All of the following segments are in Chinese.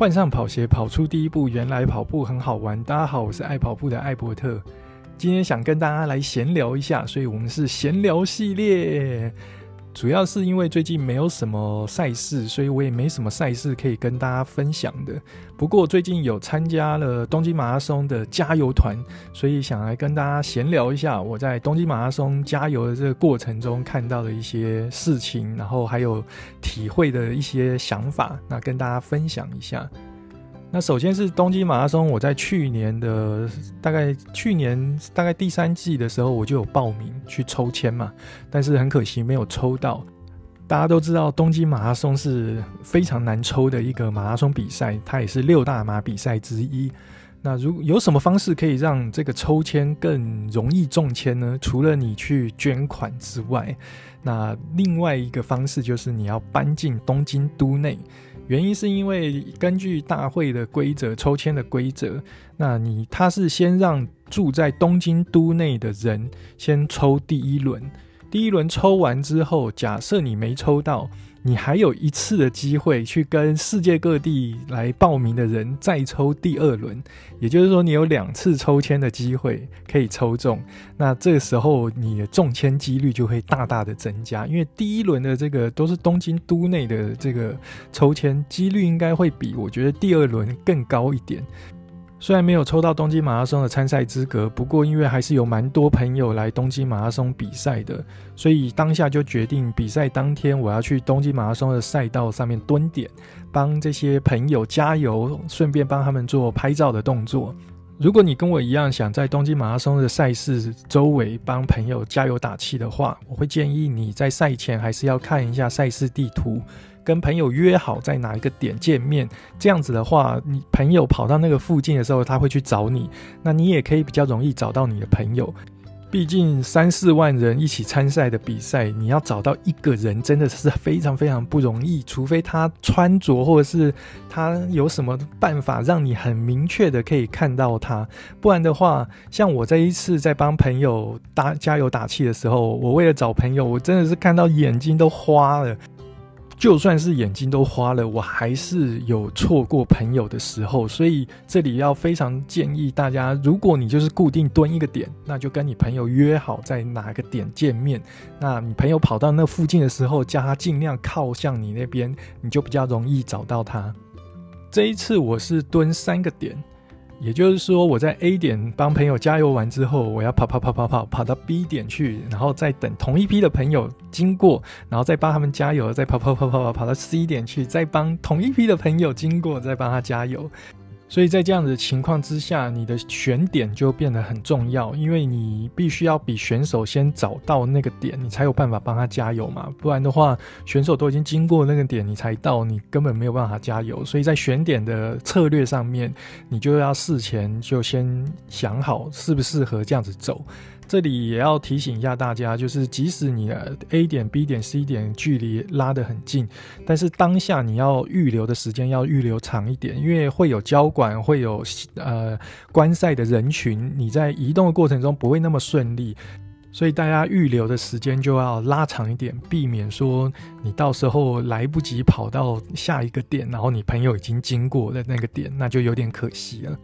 换上跑鞋，跑出第一步。原来跑步很好玩。大家好，我是爱跑步的艾伯特。今天想跟大家来闲聊一下，所以我们是闲聊系列。主要是因为最近没有什么赛事，所以我也没什么赛事可以跟大家分享的。不过最近有参加了东京马拉松的加油团，所以想来跟大家闲聊一下我在东京马拉松加油的这个过程中看到的一些事情，然后还有体会的一些想法，那跟大家分享一下。那首先是东京马拉松，我在去年的大概去年大概第三季的时候，我就有报名去抽签嘛，但是很可惜没有抽到。大家都知道东京马拉松是非常难抽的一个马拉松比赛，它也是六大马比赛之一。那如有什么方式可以让这个抽签更容易中签呢？除了你去捐款之外，那另外一个方式就是你要搬进东京都内。原因是因为根据大会的规则，抽签的规则，那你他是先让住在东京都内的人先抽第一轮，第一轮抽完之后，假设你没抽到。你还有一次的机会去跟世界各地来报名的人再抽第二轮，也就是说，你有两次抽签的机会可以抽中。那这个时候你的中签几率就会大大的增加，因为第一轮的这个都是东京都内的这个抽签几率应该会比我觉得第二轮更高一点。虽然没有抽到东京马拉松的参赛资格，不过因为还是有蛮多朋友来东京马拉松比赛的，所以当下就决定比赛当天我要去东京马拉松的赛道上面蹲点，帮这些朋友加油，顺便帮他们做拍照的动作。如果你跟我一样想在东京马拉松的赛事周围帮朋友加油打气的话，我会建议你在赛前还是要看一下赛事地图。跟朋友约好在哪一个点见面，这样子的话，你朋友跑到那个附近的时候，他会去找你，那你也可以比较容易找到你的朋友。毕竟三四万人一起参赛的比赛，你要找到一个人真的是非常非常不容易，除非他穿着或者是他有什么办法让你很明确的可以看到他，不然的话，像我这一次在帮朋友打加油打气的时候，我为了找朋友，我真的是看到眼睛都花了。就算是眼睛都花了，我还是有错过朋友的时候，所以这里要非常建议大家，如果你就是固定蹲一个点，那就跟你朋友约好在哪个点见面。那你朋友跑到那附近的时候，叫他尽量靠向你那边，你就比较容易找到他。这一次我是蹲三个点。也就是说，我在 A 点帮朋友加油完之后，我要跑跑跑跑跑跑到 B 点去，然后再等同一批的朋友经过，然后再帮他们加油，再跑跑跑跑跑跑到 C 点去，再帮同一批的朋友经过，再帮他加油。所以在这样的情况之下，你的选点就变得很重要，因为你必须要比选手先找到那个点，你才有办法帮他加油嘛。不然的话，选手都已经经过那个点，你才到，你根本没有办法加油。所以在选点的策略上面，你就要事前就先想好适不适合这样子走。这里也要提醒一下大家，就是即使你的 A 点、B 点、C 点距离拉得很近，但是当下你要预留的时间要预留长一点，因为会有交管，会有呃观赛的人群，你在移动的过程中不会那么顺利，所以大家预留的时间就要拉长一点，避免说你到时候来不及跑到下一个点，然后你朋友已经经过了那个点，那就有点可惜了。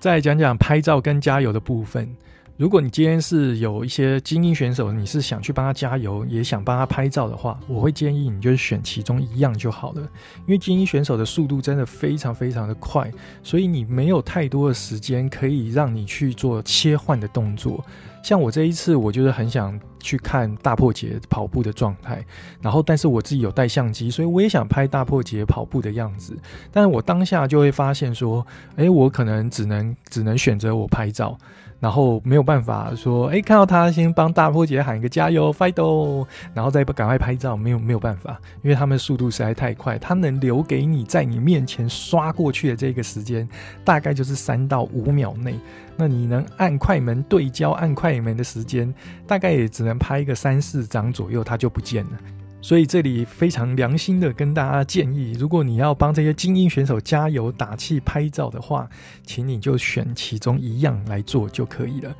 再讲讲拍照跟加油的部分。如果你今天是有一些精英选手，你是想去帮他加油，也想帮他拍照的话，我会建议你就是选其中一样就好了。因为精英选手的速度真的非常非常的快，所以你没有太多的时间可以让你去做切换的动作。像我这一次，我就是很想去看大破节跑步的状态，然后但是我自己有带相机，所以我也想拍大破节跑步的样子。但是我当下就会发现说，诶，我可能只能只能选择我拍照。然后没有办法说，哎，看到他先帮大波姐喊一个加油，fight 哦，然后再赶快拍照，没有没有办法，因为他们速度实在太快，他能留给你在你面前刷过去的这个时间，大概就是三到五秒内，那你能按快门对焦按快门的时间，大概也只能拍一个三四张左右，它就不见了。所以这里非常良心的跟大家建议，如果你要帮这些精英选手加油打气拍照的话，请你就选其中一样来做就可以了。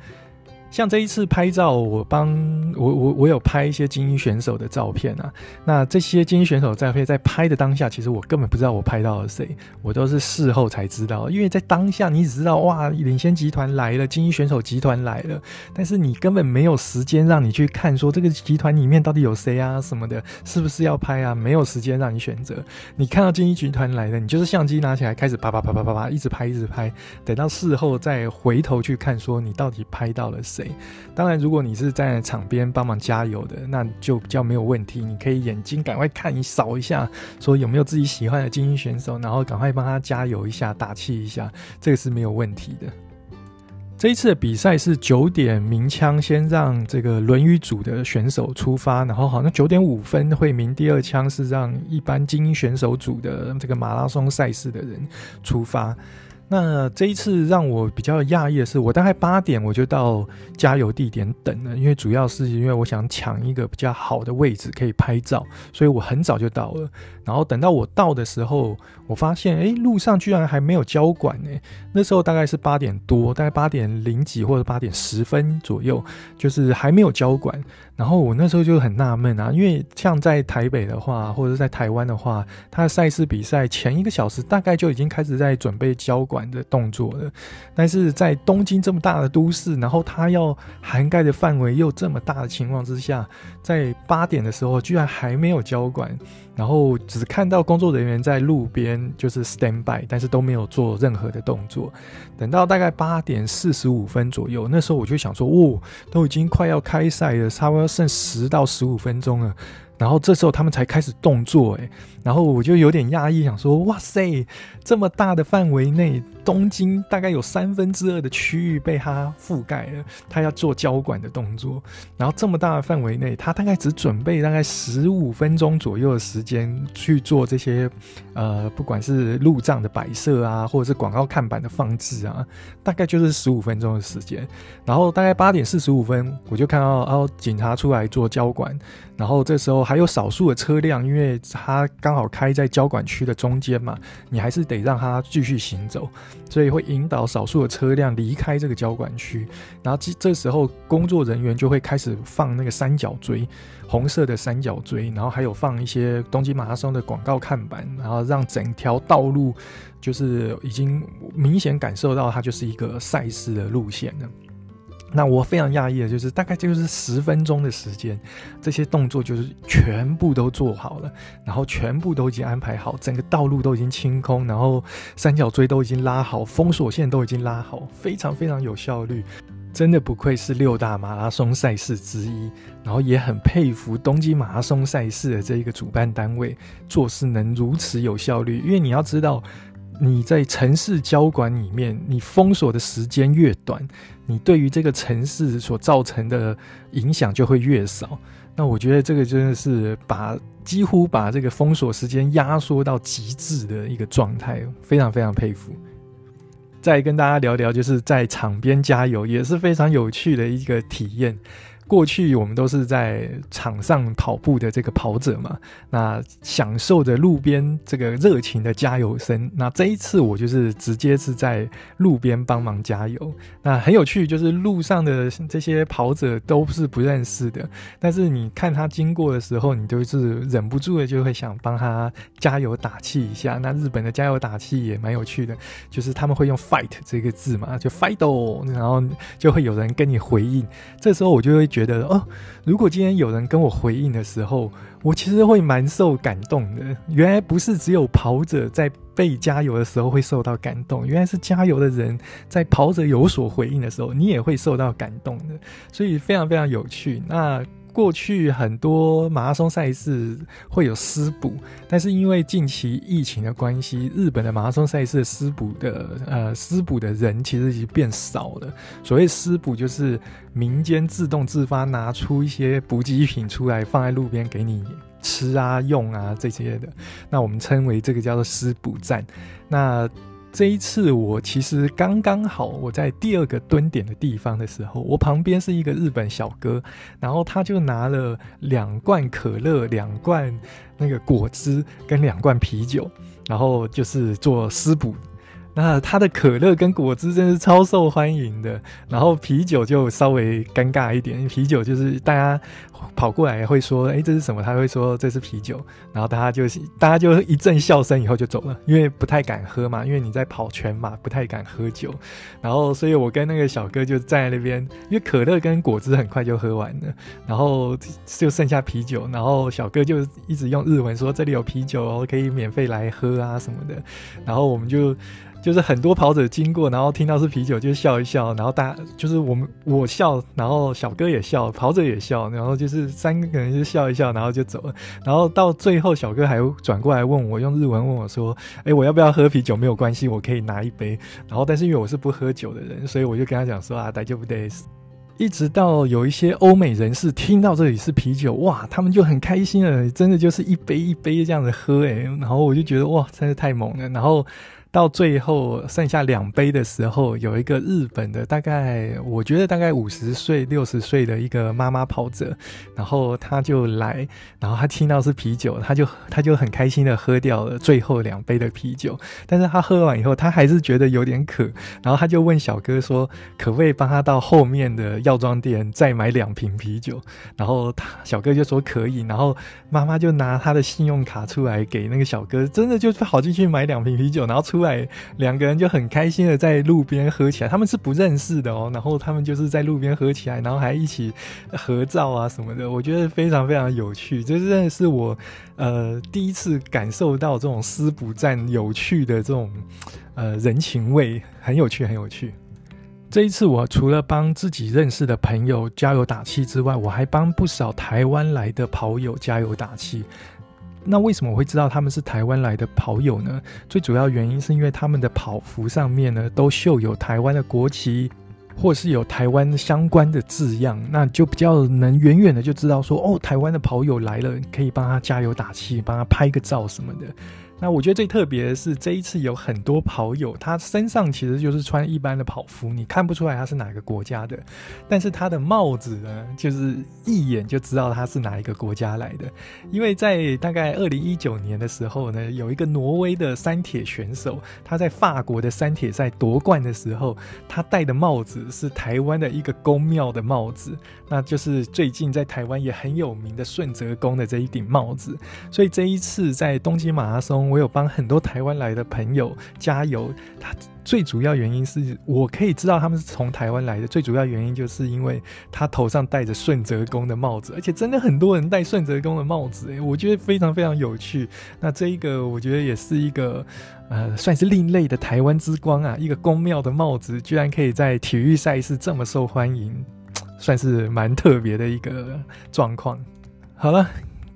像这一次拍照，我帮我我我有拍一些精英选手的照片啊。那这些精英选手照片在拍的当下，其实我根本不知道我拍到了谁，我都是事后才知道。因为在当下，你只知道哇，领先集团来了，精英选手集团来了，但是你根本没有时间让你去看说这个集团里面到底有谁啊什么的，是不是要拍啊？没有时间让你选择。你看到精英集团来了，你就是相机拿起来开始啪啪啪啪啪啪一直拍一直拍，等到事后再回头去看说你到底拍到了谁。当然，如果你是在场边帮忙加油的，那就比较没有问题。你可以眼睛赶快看一扫一下，说有没有自己喜欢的精英选手，然后赶快帮他加油一下，打气一下，这个是没有问题的。这一次的比赛是九点鸣枪，先让这个轮椅组的选手出发，然后好像九点五分会鸣第二枪，是让一般精英选手组的这个马拉松赛事的人出发。那这一次让我比较讶异的是，我大概八点我就到加油地点等了，因为主要是因为我想抢一个比较好的位置可以拍照，所以我很早就到了。然后等到我到的时候，我发现，哎，路上居然还没有交管呢。那时候大概是八点多，大概八点零几或者八点十分左右，就是还没有交管。然后我那时候就很纳闷啊，因为像在台北的话，或者在台湾的话，他的赛事比赛前一个小时大概就已经开始在准备交管的动作了。但是在东京这么大的都市，然后他要涵盖的范围又这么大的情况之下，在八点的时候居然还没有交管。然后只看到工作人员在路边就是 stand by，但是都没有做任何的动作。等到大概八点四十五分左右，那时候我就想说，哦，都已经快要开赛了，差不多剩十到十五分钟了。然后这时候他们才开始动作，诶，然后我就有点讶异，想说，哇塞，这么大的范围内。东京大概有三分之二的区域被它覆盖了，它要做交管的动作，然后这么大的范围内，它大概只准备大概十五分钟左右的时间去做这些，呃，不管是路障的摆设啊，或者是广告看板的放置啊，大概就是十五分钟的时间。然后大概八点四十五分，我就看到哦，警察出来做交管，然后这时候还有少数的车辆，因为它刚好开在交管区的中间嘛，你还是得让它继续行走。所以会引导少数的车辆离开这个交管区，然后这这时候工作人员就会开始放那个三角锥，红色的三角锥，然后还有放一些东京马拉松的广告看板，然后让整条道路就是已经明显感受到它就是一个赛事的路线了。那我非常讶异的就是，大概就是十分钟的时间，这些动作就是全部都做好了，然后全部都已经安排好，整个道路都已经清空，然后三角锥都已经拉好，封锁线都已经拉好，非常非常有效率，真的不愧是六大马拉松赛事之一，然后也很佩服东京马拉松赛事的这一个主办单位做事能如此有效率，因为你要知道。你在城市交管里面，你封锁的时间越短，你对于这个城市所造成的影响就会越少。那我觉得这个真的是把几乎把这个封锁时间压缩到极致的一个状态，非常非常佩服。再跟大家聊聊，就是在场边加油也是非常有趣的一个体验。过去我们都是在场上跑步的这个跑者嘛，那享受着路边这个热情的加油声。那这一次我就是直接是在路边帮忙加油。那很有趣，就是路上的这些跑者都是不认识的，但是你看他经过的时候，你都是忍不住的就会想帮他加油打气一下。那日本的加油打气也蛮有趣的，就是他们会用 fight 这个字嘛，就 fight，然后就会有人跟你回应。这时候我就会觉。觉得哦，如果今天有人跟我回应的时候，我其实会蛮受感动的。原来不是只有跑者在被加油的时候会受到感动，原来是加油的人在跑者有所回应的时候，你也会受到感动的。所以非常非常有趣。那。过去很多马拉松赛事会有私补，但是因为近期疫情的关系，日本的马拉松赛事私补的呃私补的人其实已经变少了。所谓私补就是民间自动自发拿出一些补给品出来放在路边给你吃啊用啊这些的，那我们称为这个叫做私补站。那这一次我其实刚刚好，我在第二个蹲点的地方的时候，我旁边是一个日本小哥，然后他就拿了两罐可乐、两罐那个果汁跟两罐啤酒，然后就是做私补。那他的可乐跟果汁真是超受欢迎的，然后啤酒就稍微尴尬一点，啤酒就是大家跑过来会说：“哎，这是什么？”他会说：“这是啤酒。”然后大家就大家就一阵笑声，以后就走了，因为不太敢喝嘛，因为你在跑全马，不太敢喝酒。然后，所以我跟那个小哥就站在那边，因为可乐跟果汁很快就喝完了，然后就剩下啤酒，然后小哥就一直用日文说：“这里有啤酒哦，可以免费来喝啊什么的。”然后我们就。就是很多跑者经过，然后听到是啤酒就笑一笑，然后大就是我们我笑，然后小哥也笑，跑者也笑，然后就是三个人就笑一笑，然后就走了。然后到最后，小哥还转过来问我，用日文问我说：“诶，我要不要喝啤酒？没有关系，我可以拿一杯。”然后但是因为我是不喝酒的人，所以我就跟他讲说：“啊，大丈夫です。”一直到有一些欧美人士听到这里是啤酒，哇，他们就很开心了，真的就是一杯一杯这样子喝，诶，然后我就觉得哇，真是太猛了。然后。到最后剩下两杯的时候，有一个日本的，大概我觉得大概五十岁、六十岁的一个妈妈跑者，然后他就来，然后他听到是啤酒，他就他就很开心的喝掉了最后两杯的啤酒。但是他喝完以后，他还是觉得有点渴，然后他就问小哥说，可不可以帮他到后面的药妆店再买两瓶啤酒？然后他小哥就说可以，然后妈妈就拿他的信用卡出来给那个小哥，真的就跑进去买两瓶啤酒，然后出。出来，两个人就很开心的在路边喝起来。他们是不认识的哦，然后他们就是在路边喝起来，然后还一起合照啊什么的。我觉得非常非常有趣，这真的是我呃第一次感受到这种师补站有趣的这种呃人情味，很有趣，很有趣。这一次我除了帮自己认识的朋友加油打气之外，我还帮不少台湾来的跑友加油打气。那为什么我会知道他们是台湾来的跑友呢？最主要原因是因为他们的跑服上面呢都绣有台湾的国旗，或是有台湾相关的字样，那就比较能远远的就知道说，哦，台湾的跑友来了，可以帮他加油打气，帮他拍个照什么的。那我觉得最特别的是，这一次有很多跑友，他身上其实就是穿一般的跑服，你看不出来他是哪个国家的，但是他的帽子呢，就是一眼就知道他是哪一个国家来的。因为在大概二零一九年的时候呢，有一个挪威的三铁选手，他在法国的三铁赛夺冠的时候，他戴的帽子是台湾的一个宫庙的帽子，那就是最近在台湾也很有名的顺泽宫的这一顶帽子。所以这一次在东京马拉松。我有帮很多台湾来的朋友加油，他最主要原因是我可以知道他们是从台湾来的，最主要原因就是因为他头上戴着顺泽宫的帽子，而且真的很多人戴顺泽宫的帽子，诶，我觉得非常非常有趣。那这一个我觉得也是一个呃，算是另类的台湾之光啊，一个宫庙的帽子居然可以在体育赛事这么受欢迎，算是蛮特别的一个状况。好了。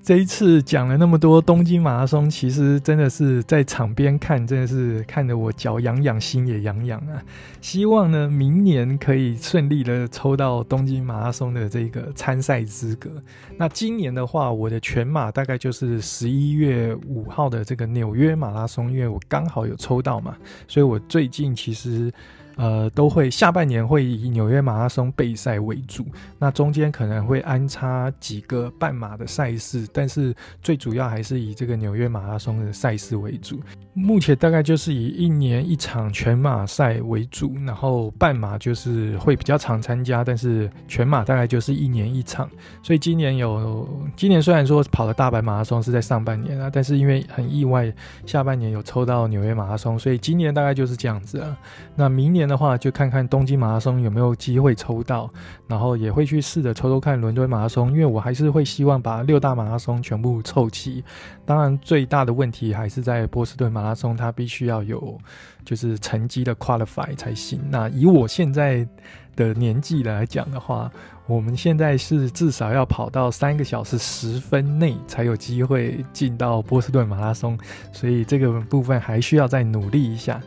这一次讲了那么多东京马拉松，其实真的是在场边看，真的是看得我脚痒痒，心也痒痒啊！希望呢，明年可以顺利的抽到东京马拉松的这个参赛资格。那今年的话，我的全马大概就是十一月五号的这个纽约马拉松，因为我刚好有抽到嘛，所以我最近其实。呃，都会下半年会以纽约马拉松备赛为主，那中间可能会安插几个半马的赛事，但是最主要还是以这个纽约马拉松的赛事为主。目前大概就是以一年一场全马赛为主，然后半马就是会比较常参加，但是全马大概就是一年一场。所以今年有，今年虽然说跑的大阪马拉松是在上半年啊，但是因为很意外，下半年有抽到纽约马拉松，所以今年大概就是这样子啊。那明年的话，就看看东京马拉松有没有机会抽到，然后也会去试着抽抽看伦敦马拉松，因为我还是会希望把六大马拉松全部凑齐。当然，最大的问题还是在波士顿马拉松，它必须要有就是成绩的 qualify 才行。那以我现在的年纪来讲的话，我们现在是至少要跑到三个小时十分内才有机会进到波士顿马拉松，所以这个部分还需要再努力一下。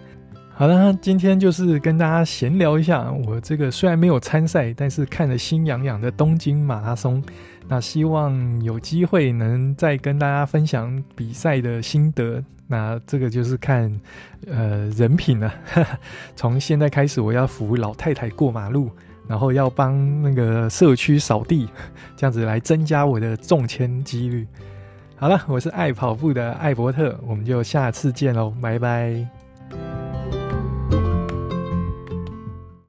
好了，今天就是跟大家闲聊一下，我这个虽然没有参赛，但是看得心痒痒的东京马拉松。那希望有机会能再跟大家分享比赛的心得。那这个就是看呃人品了。从现在开始，我要扶老太太过马路，然后要帮那个社区扫地，这样子来增加我的中签几率。好了，我是爱跑步的艾伯特，我们就下次见喽，拜拜。